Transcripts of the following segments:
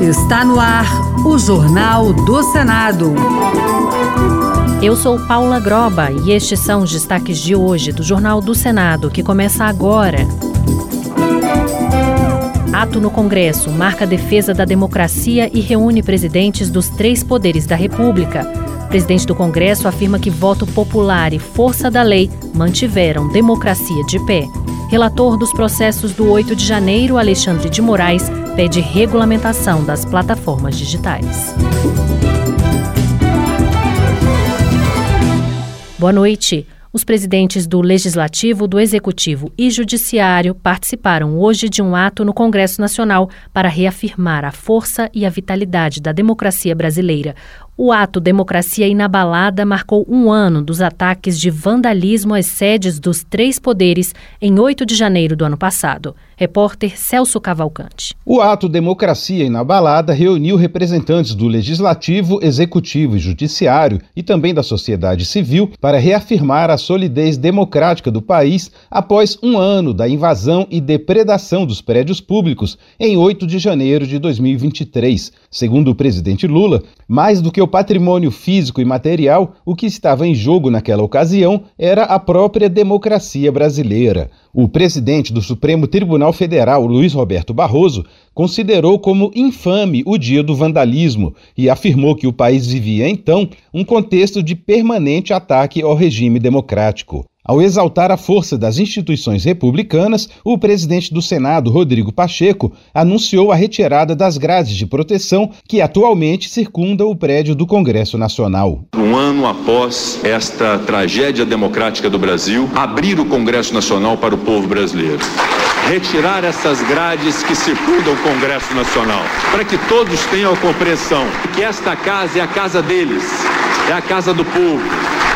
Está no ar o Jornal do Senado. Eu sou Paula Groba e estes são os destaques de hoje do Jornal do Senado, que começa agora. Ato no Congresso marca a defesa da democracia e reúne presidentes dos três poderes da República. O presidente do Congresso afirma que voto popular e força da lei mantiveram democracia de pé. Relator dos processos do 8 de janeiro, Alexandre de Moraes, pede regulamentação das plataformas digitais. Boa noite. Os presidentes do Legislativo, do Executivo e Judiciário participaram hoje de um ato no Congresso Nacional para reafirmar a força e a vitalidade da democracia brasileira. O ato Democracia Inabalada marcou um ano dos ataques de vandalismo às sedes dos três poderes em 8 de janeiro do ano passado. Repórter Celso Cavalcante. O ato Democracia Inabalada reuniu representantes do Legislativo, Executivo e Judiciário e também da sociedade civil para reafirmar a solidez democrática do país após um ano da invasão e depredação dos prédios públicos em 8 de janeiro de 2023. Segundo o presidente Lula, mais do que o patrimônio físico e material, o que estava em jogo naquela ocasião era a própria democracia brasileira. O presidente do Supremo Tribunal Federal, Luiz Roberto Barroso, considerou como infame o dia do vandalismo e afirmou que o país vivia então um contexto de permanente ataque ao regime democrático. Ao exaltar a força das instituições republicanas, o presidente do Senado, Rodrigo Pacheco, anunciou a retirada das grades de proteção que atualmente circundam o prédio do Congresso Nacional. Um ano após esta tragédia democrática do Brasil, abrir o Congresso Nacional para o povo brasileiro retirar essas grades que circundam o Congresso Nacional, para que todos tenham a compreensão que esta casa é a casa deles, é a casa do povo,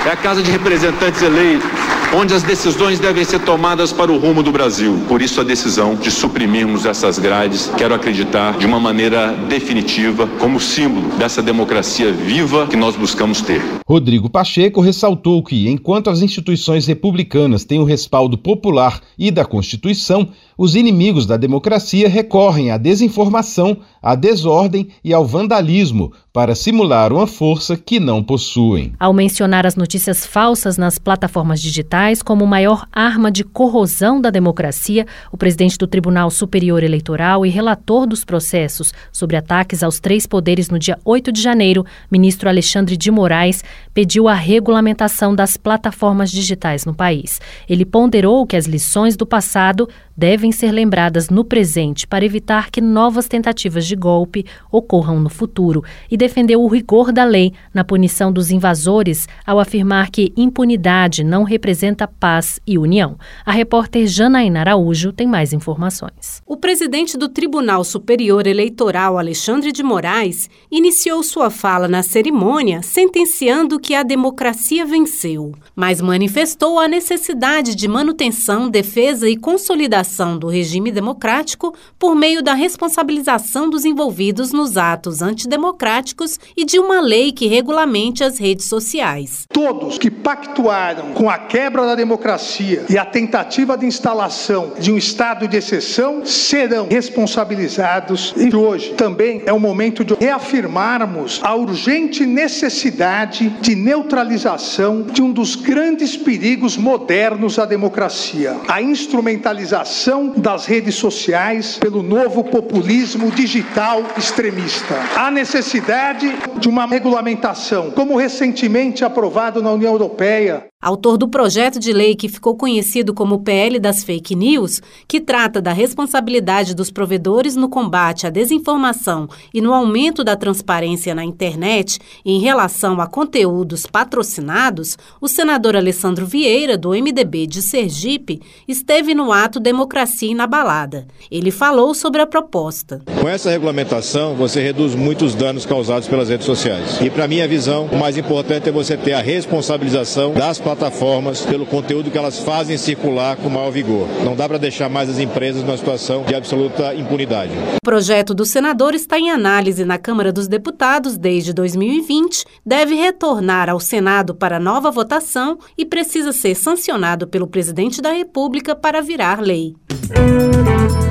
é a casa de representantes eleitos onde as decisões devem ser tomadas para o rumo do Brasil. Por isso a decisão de suprimirmos essas grades, quero acreditar de uma maneira definitiva, como símbolo dessa democracia viva que nós buscamos ter. Rodrigo Pacheco ressaltou que, enquanto as instituições republicanas têm o respaldo popular e da Constituição, os inimigos da democracia recorrem à desinformação, à desordem e ao vandalismo para simular uma força que não possuem. Ao mencionar as notícias falsas nas plataformas digitais como maior arma de corrosão da democracia, o presidente do Tribunal Superior Eleitoral e relator dos processos sobre ataques aos três poderes no dia 8 de janeiro, ministro Alexandre de Moraes, pediu a regulamentação das plataformas digitais no país. Ele ponderou que as lições do passado devem ser lembradas no presente para evitar que novas tentativas de golpe ocorram no futuro e defendeu o rigor da lei na punição dos invasores ao afirmar que impunidade não representa paz e união. A repórter Janaína Araújo tem mais informações. O presidente do Tribunal Superior Eleitoral, Alexandre de Moraes, iniciou sua fala na cerimônia sentenciando que a democracia venceu, mas manifestou a necessidade de manutenção, defesa e consolidação consolidação do regime democrático por meio da responsabilização dos envolvidos nos atos antidemocráticos e de uma lei que regulamente as redes sociais. Todos que pactuaram com a quebra da democracia e a tentativa de instalação de um estado de exceção serão responsabilizados. E hoje também é o momento de reafirmarmos a urgente necessidade de neutralização de um dos grandes perigos modernos da democracia, a instrumentalização das redes sociais pelo novo populismo digital extremista. Há necessidade de uma regulamentação, como recentemente aprovado na União Europeia, autor do projeto de lei que ficou conhecido como PL das Fake News, que trata da responsabilidade dos provedores no combate à desinformação e no aumento da transparência na internet em relação a conteúdos patrocinados, o senador Alessandro Vieira, do MDB de Sergipe, esteve no ato Democracia Inabalada. Ele falou sobre a proposta. Com essa regulamentação, você reduz muitos danos causados pelas redes sociais. E, para minha visão, o mais importante é você ter a responsabilização das plataformas pelo conteúdo que elas fazem circular com maior vigor. Não dá para deixar mais as empresas numa situação de absoluta impunidade. O projeto do senador está em análise na Câmara dos Deputados desde 2020, deve retornar ao Senado para nova votação e precisa ser sancionado pelo presidente da República para virar lei. Música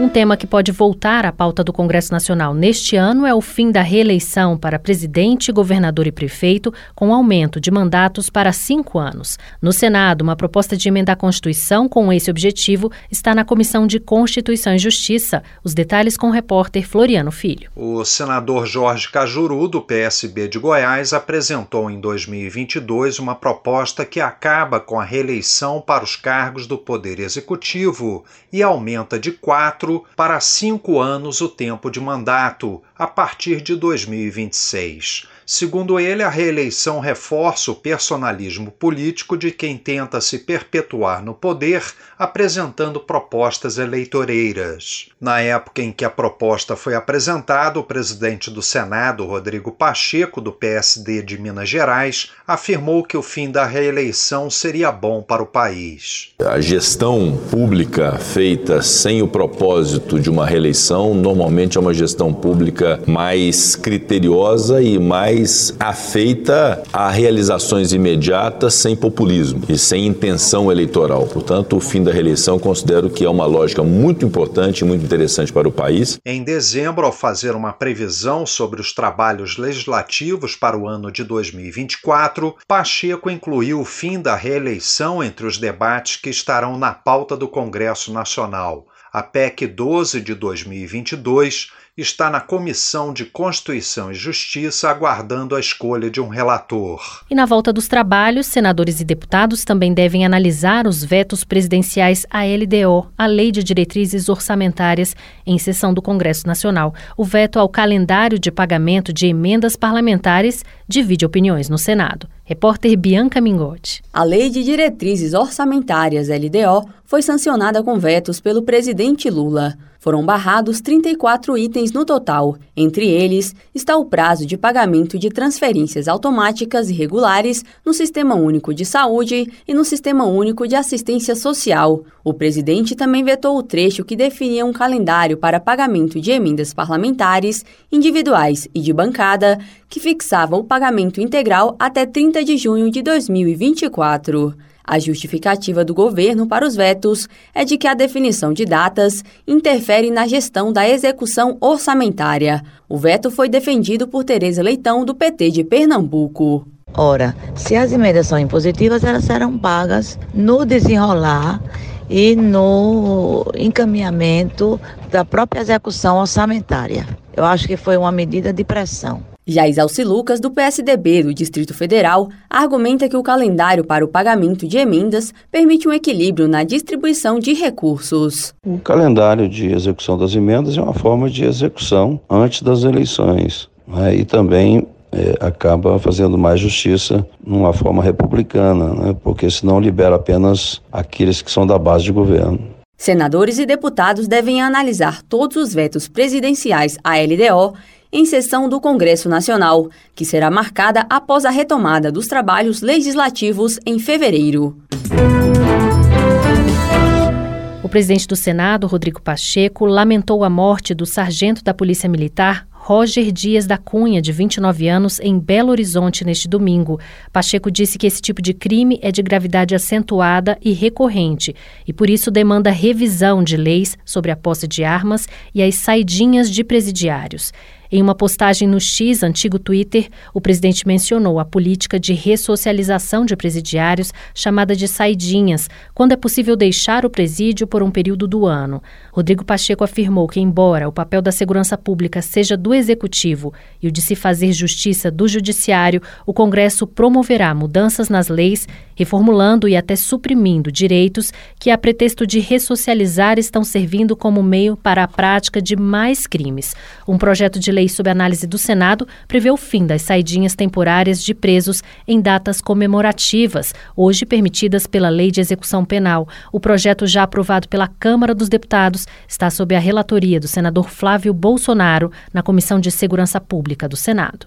Um tema que pode voltar à pauta do Congresso Nacional neste ano é o fim da reeleição para presidente, governador e prefeito, com aumento de mandatos para cinco anos. No Senado, uma proposta de emenda à Constituição com esse objetivo está na Comissão de Constituição e Justiça. Os detalhes com o repórter Floriano Filho. O senador Jorge Cajuru, do PSB de Goiás, apresentou em 2022 uma proposta que acaba com a reeleição para os cargos do Poder Executivo e aumenta de quatro para cinco anos o tempo de mandato, a partir de 2026. Segundo ele, a reeleição reforça o personalismo político de quem tenta se perpetuar no poder apresentando propostas eleitoreiras. Na época em que a proposta foi apresentada, o presidente do Senado, Rodrigo Pacheco, do PSD de Minas Gerais, afirmou que o fim da reeleição seria bom para o país. A gestão pública feita sem o propósito de uma reeleição normalmente é uma gestão pública mais criteriosa e mais afeita a realizações imediatas sem populismo e sem intenção eleitoral. Portanto, o fim da reeleição considero que é uma lógica muito importante e muito interessante para o país. Em dezembro, ao fazer uma previsão sobre os trabalhos legislativos para o ano de 2024, Pacheco incluiu o fim da reeleição entre os debates que estarão na pauta do Congresso Nacional. A PEC 12 de 2022 está na Comissão de Constituição e Justiça aguardando a escolha de um relator. E na volta dos trabalhos, senadores e deputados também devem analisar os vetos presidenciais à LDO, a Lei de Diretrizes Orçamentárias, em sessão do Congresso Nacional. O veto ao calendário de pagamento de emendas parlamentares divide opiniões no Senado. Repórter Bianca Mingotti. A Lei de Diretrizes Orçamentárias, LDO, foi sancionada com vetos pelo presidente Lula. Foram barrados 34 itens no total. Entre eles está o prazo de pagamento de transferências automáticas e regulares no Sistema Único de Saúde e no Sistema Único de Assistência Social. O presidente também vetou o trecho que definia um calendário para pagamento de emendas parlamentares, individuais e de bancada, que fixava o pagamento integral até 30 de junho de 2024. A justificativa do governo para os vetos é de que a definição de datas interfere na gestão da execução orçamentária. O veto foi defendido por Tereza Leitão, do PT de Pernambuco. Ora, se as emendas são impositivas, elas serão pagas no desenrolar e no encaminhamento da própria execução orçamentária. Eu acho que foi uma medida de pressão. Já Isalci Lucas, do PSDB do Distrito Federal, argumenta que o calendário para o pagamento de emendas permite um equilíbrio na distribuição de recursos. O calendário de execução das emendas é uma forma de execução antes das eleições né? e também é, acaba fazendo mais justiça numa forma republicana, né? porque senão libera apenas aqueles que são da base de governo. Senadores e deputados devem analisar todos os vetos presidenciais à LDO em sessão do Congresso Nacional, que será marcada após a retomada dos trabalhos legislativos em fevereiro. O presidente do Senado, Rodrigo Pacheco, lamentou a morte do sargento da Polícia Militar, Roger Dias da Cunha, de 29 anos, em Belo Horizonte neste domingo. Pacheco disse que esse tipo de crime é de gravidade acentuada e recorrente e, por isso, demanda revisão de leis sobre a posse de armas e as saidinhas de presidiários. Em uma postagem no X, antigo Twitter, o presidente mencionou a política de ressocialização de presidiários, chamada de saidinhas, quando é possível deixar o presídio por um período do ano. Rodrigo Pacheco afirmou que, embora o papel da segurança pública seja do executivo e o de se fazer justiça do judiciário, o Congresso promoverá mudanças nas leis, reformulando e até suprimindo direitos que, a pretexto de ressocializar, estão servindo como meio para a prática de mais crimes. Um projeto de lei sob análise do Senado prevê o fim das saidinhas temporárias de presos em datas comemorativas, hoje permitidas pela Lei de Execução Penal. O projeto, já aprovado pela Câmara dos Deputados, está sob a relatoria do senador Flávio Bolsonaro na Comissão de Segurança Pública do Senado.